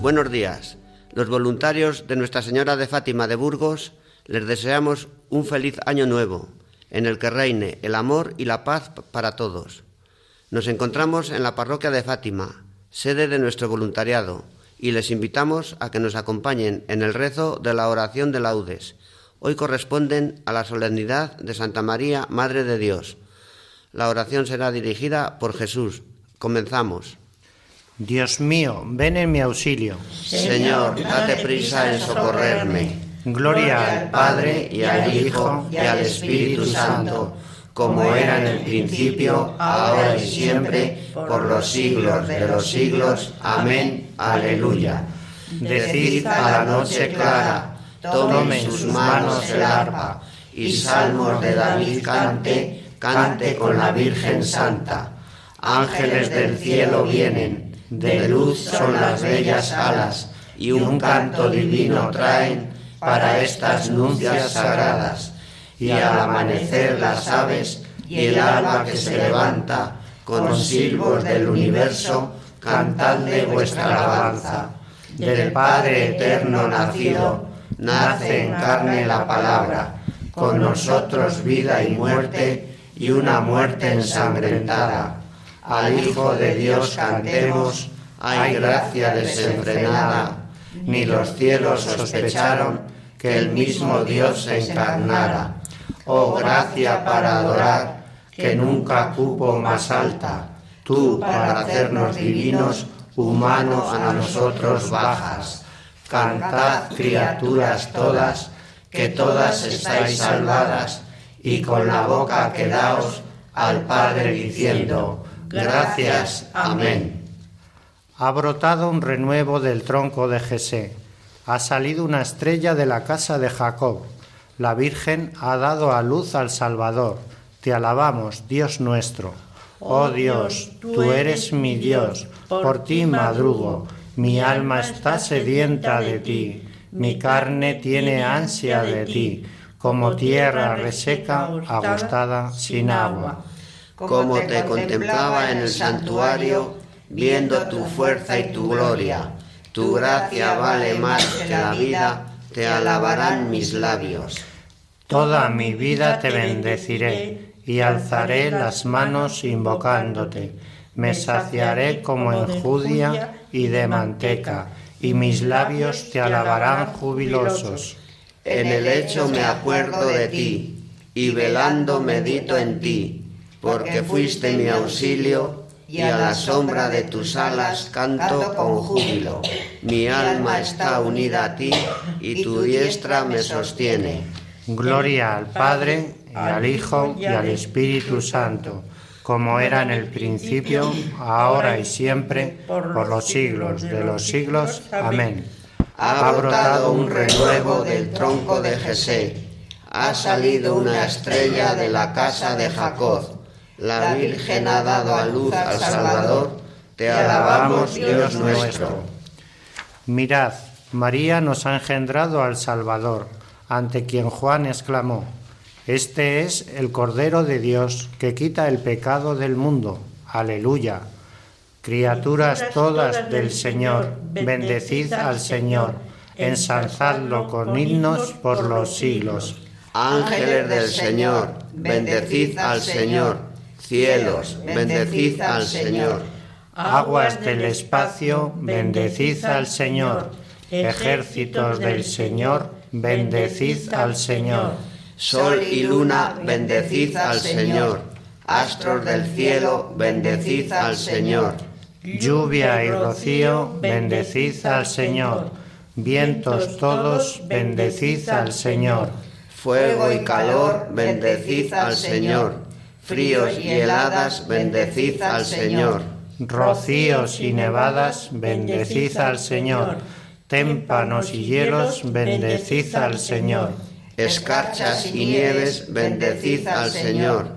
Buenos días. Los voluntarios de Nuestra Señora de Fátima de Burgos les deseamos un feliz año nuevo, en el que reine el amor y la paz para todos. Nos encontramos en la parroquia de Fátima, sede de nuestro voluntariado, y les invitamos a que nos acompañen en el rezo de la oración de laudes. Hoy corresponden a la solemnidad de Santa María, Madre de Dios. La oración será dirigida por Jesús. Comenzamos. Dios mío, ven en mi auxilio. Señor, date prisa en socorrerme. Gloria al Padre y al Hijo y al Espíritu Santo, como era en el principio, ahora y siempre, por los siglos de los siglos. Amén. Aleluya. Decid a la noche clara, tome en sus manos el arpa, y salmos de David cante, cante con la Virgen Santa. Ángeles del cielo vienen de luz son las bellas alas, y un canto divino traen para estas nupcias sagradas. Y al amanecer las aves y el alma que se levanta, con silbos del universo, cantadle vuestra alabanza. Del Padre eterno nacido, nace en carne la palabra, con nosotros vida y muerte, y una muerte ensangrentada al Hijo de Dios cantemos, hay gracia desenfrenada, ni los cielos sospecharon que el mismo Dios se encarnara. Oh gracia para adorar, que nunca cupo más alta, tú para hacernos divinos, humanos a nosotros bajas. Cantad, criaturas todas, que todas estáis salvadas, y con la boca quedaos al Padre diciendo, Gracias. Amén. Ha brotado un renuevo del tronco de Jesé. Ha salido una estrella de la casa de Jacob. La Virgen ha dado a luz al Salvador. Te alabamos, Dios nuestro. Oh Dios, tú eres mi Dios, por ti madrugo. Mi alma está sedienta de ti, mi carne tiene ansia de ti, como tierra reseca, agostada sin agua como te contemplaba en el santuario, viendo tu fuerza y tu gloria. Tu gracia vale más que la vida, te alabarán mis labios. Toda mi vida te bendeciré y alzaré las manos invocándote. Me saciaré como en judia y de manteca, y mis labios te alabarán jubilosos. En el hecho me acuerdo de ti, y velando medito en ti porque fuiste mi auxilio y a la sombra de tus alas canto con júbilo. Mi alma está unida a ti y tu diestra me sostiene. Gloria al Padre, y al Hijo, y al Espíritu Santo, como era en el principio, ahora y siempre, por los siglos de los siglos. Amén. Ha brotado un renuevo del tronco de Jesé, ha salido una estrella de la casa de Jacob la Virgen ha dado a luz al Salvador, te alabamos Dios nuestro. Mirad, María nos ha engendrado al Salvador, ante quien Juan exclamó, Este es el Cordero de Dios que quita el pecado del mundo. Aleluya. Criaturas todas del Señor, bendecid al Señor, ensalzadlo con himnos por los siglos. Ángeles del Señor, bendecid al Señor Cielos, bendecid al Señor. Aguas del espacio, bendecid al Señor. Ejércitos del Señor, bendecid al Señor. Sol y luna, bendecid al Señor. Astros del cielo, bendecid al Señor. Lluvia y rocío, bendecid al Señor. Vientos todos, bendecid al Señor Fuego y calor, bendecid al Señor. Fríos y heladas, bendecid al Señor. Rocíos y nevadas, bendecid al Señor. Témpanos y hielos, bendecid al Señor. Escarchas y nieves, bendecid al Señor.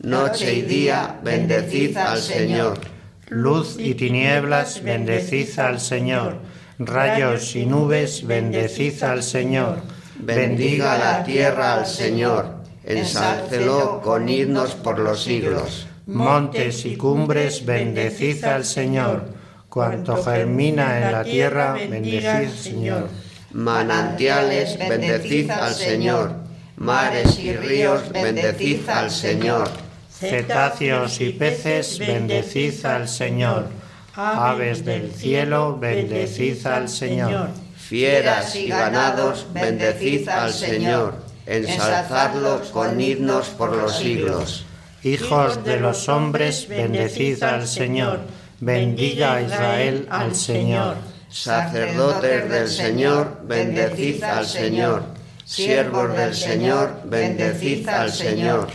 Noche y día, bendecid al Señor. Luz y tinieblas, bendecid al Señor. Rayos y nubes, bendecid al Señor. Bendiga la tierra al Señor. Ensálcelo con himnos por los siglos. Montes y cumbres, bendecid al Señor. Cuanto germina en la tierra, bendecid, Señor. Manantiales, bendecid al Señor. Mares y ríos, bendecid al Señor. Cetáceos y peces, bendecid al Señor. Aves del cielo, bendecid al Señor. Fieras y ganados, bendecid al Señor. Ensalzadlo con himnos por los siglos. Hijos de los hombres, bendecid al Señor. Bendiga a Israel al Señor. Sacerdotes del Señor, bendecid al Señor. Siervos del Señor, bendecid al Señor.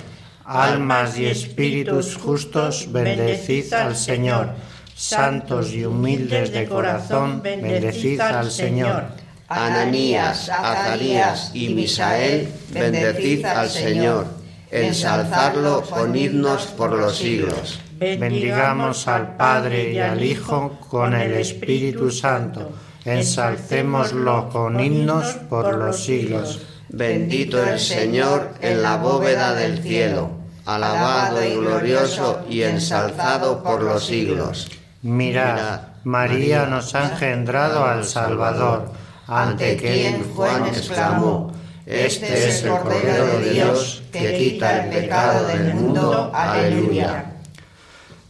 Almas y espíritus justos, bendecid al Señor. Santos y humildes de corazón, bendecid al Señor. Ananías, Azarías y Misael, bendecid al Señor. Ensalzadlo con himnos por los siglos. Bendigamos al Padre y al Hijo con el Espíritu Santo. Ensalcémoslo con himnos por los siglos. Bendito el Señor en la bóveda del cielo, alabado y glorioso y ensalzado por los siglos. Mirad, María nos ha engendrado al Salvador, ante quien Juan exclamó, Este es el Cordero de Dios que quita el pecado del mundo. Aleluya.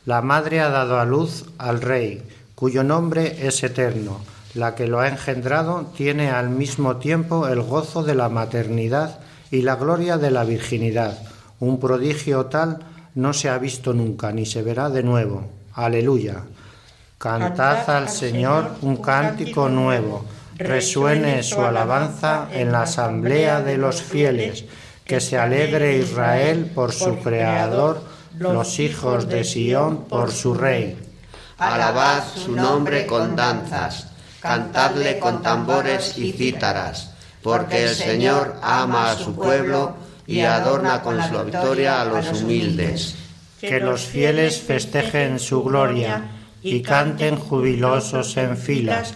La Madre ha dado a luz al Rey, cuyo nombre es eterno. La que lo ha engendrado tiene al mismo tiempo el gozo de la maternidad y la gloria de la virginidad. Un prodigio tal no se ha visto nunca ni se verá de nuevo. Aleluya. Cantad al Señor un cántico nuevo. Resuene su alabanza en la asamblea de los fieles. Que se alegre Israel por su Creador, los hijos de Sión por su Rey. Alabad su nombre con danzas, cantadle con tambores y cítaras, porque el Señor ama a su pueblo y adorna con su victoria a los humildes. Que los fieles festejen su gloria y canten jubilosos en filas,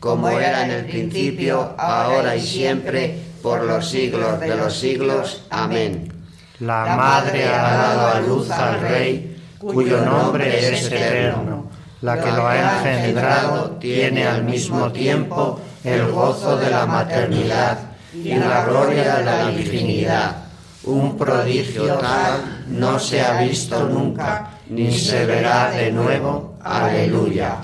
como era en el principio, ahora y siempre, por los siglos de los siglos. Amén. La Madre ha dado a luz al Rey, cuyo nombre es eterno. La que lo ha engendrado tiene al mismo tiempo el gozo de la maternidad y la gloria de la virginidad. Un prodigio tal no se ha visto nunca, ni se verá de nuevo. Aleluya.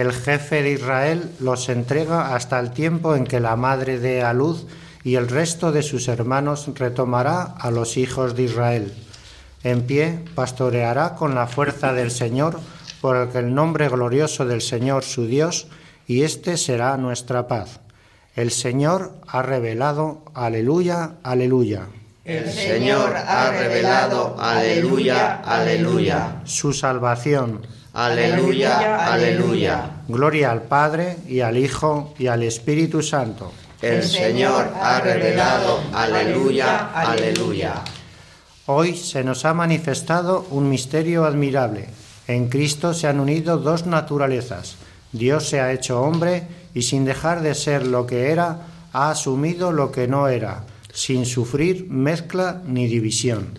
El jefe de Israel los entrega hasta el tiempo en que la madre dé a luz y el resto de sus hermanos retomará a los hijos de Israel. En pie pastoreará con la fuerza del Señor, por el que el nombre glorioso del Señor su Dios, y éste será nuestra paz. El Señor ha revelado, aleluya, aleluya. El Señor ha revelado, aleluya, aleluya. Su salvación. Aleluya, aleluya. Gloria al Padre y al Hijo y al Espíritu Santo. El Señor ha revelado, aleluya, aleluya. Hoy se nos ha manifestado un misterio admirable. En Cristo se han unido dos naturalezas. Dios se ha hecho hombre y sin dejar de ser lo que era, ha asumido lo que no era, sin sufrir mezcla ni división.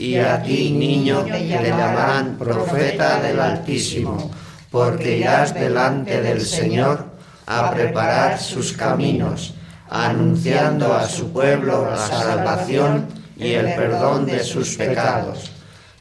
Y a ti, niño, te llamarán profeta del Altísimo, porque irás delante del Señor a preparar sus caminos, anunciando a su pueblo la salvación y el perdón de sus pecados.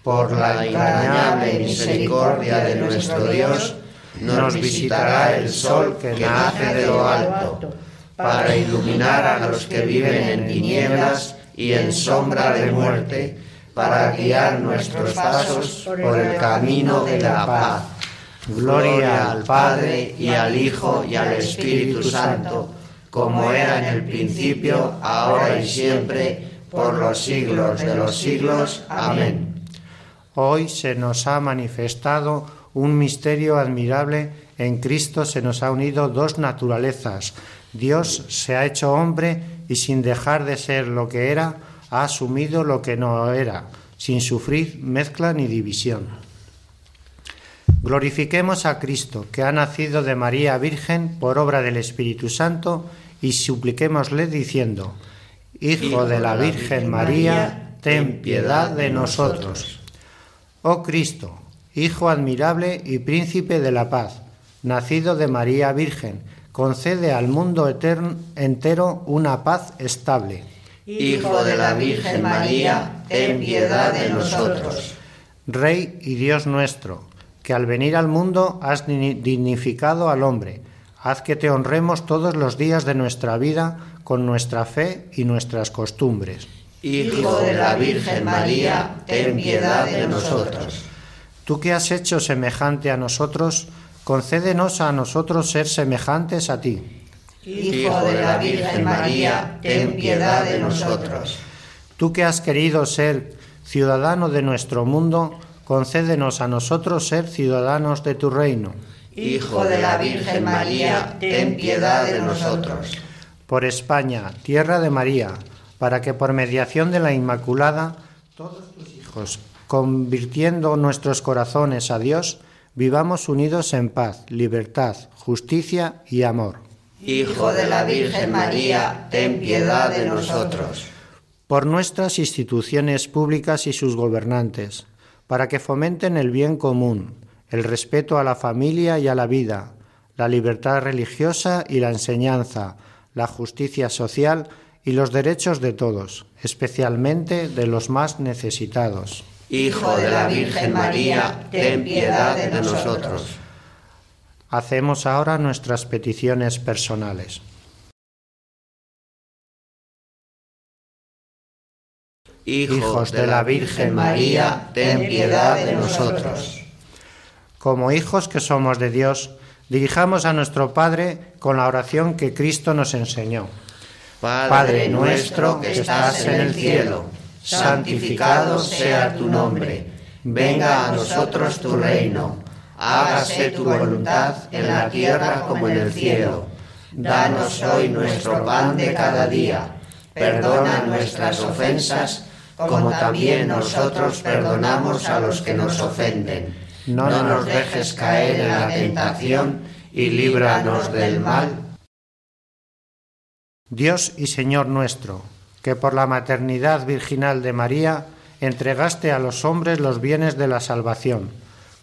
Por la entrañable misericordia de nuestro Dios, nos visitará el sol que nace de lo alto, para iluminar a los que viven en tinieblas y en sombra de muerte, para guiar nuestros pasos por el camino de la paz. Gloria al Padre y al Hijo y al Espíritu Santo, como era en el principio, ahora y siempre, por los siglos de los siglos. Amén. Hoy se nos ha manifestado un misterio admirable. En Cristo se nos ha unido dos naturalezas. Dios se ha hecho hombre y sin dejar de ser lo que era, ha asumido lo que no era, sin sufrir mezcla ni división. Glorifiquemos a Cristo, que ha nacido de María Virgen por obra del Espíritu Santo, y supliquémosle diciendo, Hijo de la Virgen María, ten piedad de nosotros. Oh Cristo, Hijo admirable y príncipe de la paz, nacido de María Virgen, concede al mundo entero una paz estable. Hijo de la Virgen María, ten piedad de nosotros. Rey y Dios nuestro, que al venir al mundo has dignificado al hombre, haz que te honremos todos los días de nuestra vida con nuestra fe y nuestras costumbres. Hijo de la Virgen María, ten piedad de nosotros. Tú que has hecho semejante a nosotros, concédenos a nosotros ser semejantes a ti. Hijo de la Virgen María, ten piedad de nosotros. Tú que has querido ser ciudadano de nuestro mundo, concédenos a nosotros ser ciudadanos de tu reino. Hijo de la Virgen María, ten piedad de nosotros. Por España, tierra de María, para que por mediación de la Inmaculada, todos tus hijos convirtiendo nuestros corazones a Dios, vivamos unidos en paz, libertad, justicia y amor. Hijo de la Virgen María, ten piedad de nosotros. Por nuestras instituciones públicas y sus gobernantes, para que fomenten el bien común, el respeto a la familia y a la vida, la libertad religiosa y la enseñanza, la justicia social y los derechos de todos, especialmente de los más necesitados. Hijo de la Virgen María, ten piedad de nosotros. Hacemos ahora nuestras peticiones personales. Hijos de la Virgen María, ten piedad de nosotros. Como hijos que somos de Dios, dirijamos a nuestro Padre con la oración que Cristo nos enseñó. Padre nuestro que estás en el cielo santificado sea tu nombre, venga a nosotros tu reino, hágase tu voluntad en la tierra como en el cielo. Danos hoy nuestro pan de cada día, perdona nuestras ofensas, como también nosotros perdonamos a los que nos ofenden. No nos dejes caer en la tentación y líbranos del mal. Dios y Señor nuestro, que por la maternidad virginal de María entregaste a los hombres los bienes de la salvación.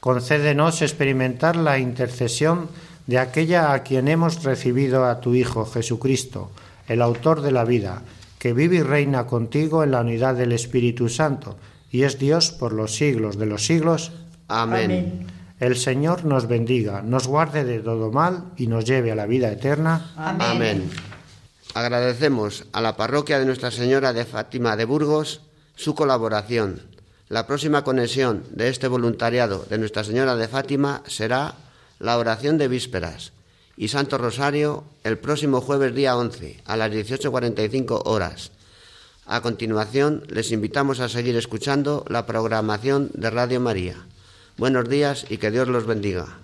Concédenos experimentar la intercesión de aquella a quien hemos recibido a tu Hijo Jesucristo, el autor de la vida, que vive y reina contigo en la unidad del Espíritu Santo, y es Dios por los siglos de los siglos. Amén. El Señor nos bendiga, nos guarde de todo mal y nos lleve a la vida eterna. Amén. Agradecemos a la parroquia de Nuestra Señora de Fátima de Burgos su colaboración. La próxima conexión de este voluntariado de Nuestra Señora de Fátima será la oración de vísperas y Santo Rosario el próximo jueves día 11 a las 18.45 horas. A continuación, les invitamos a seguir escuchando la programación de Radio María. Buenos días y que Dios los bendiga.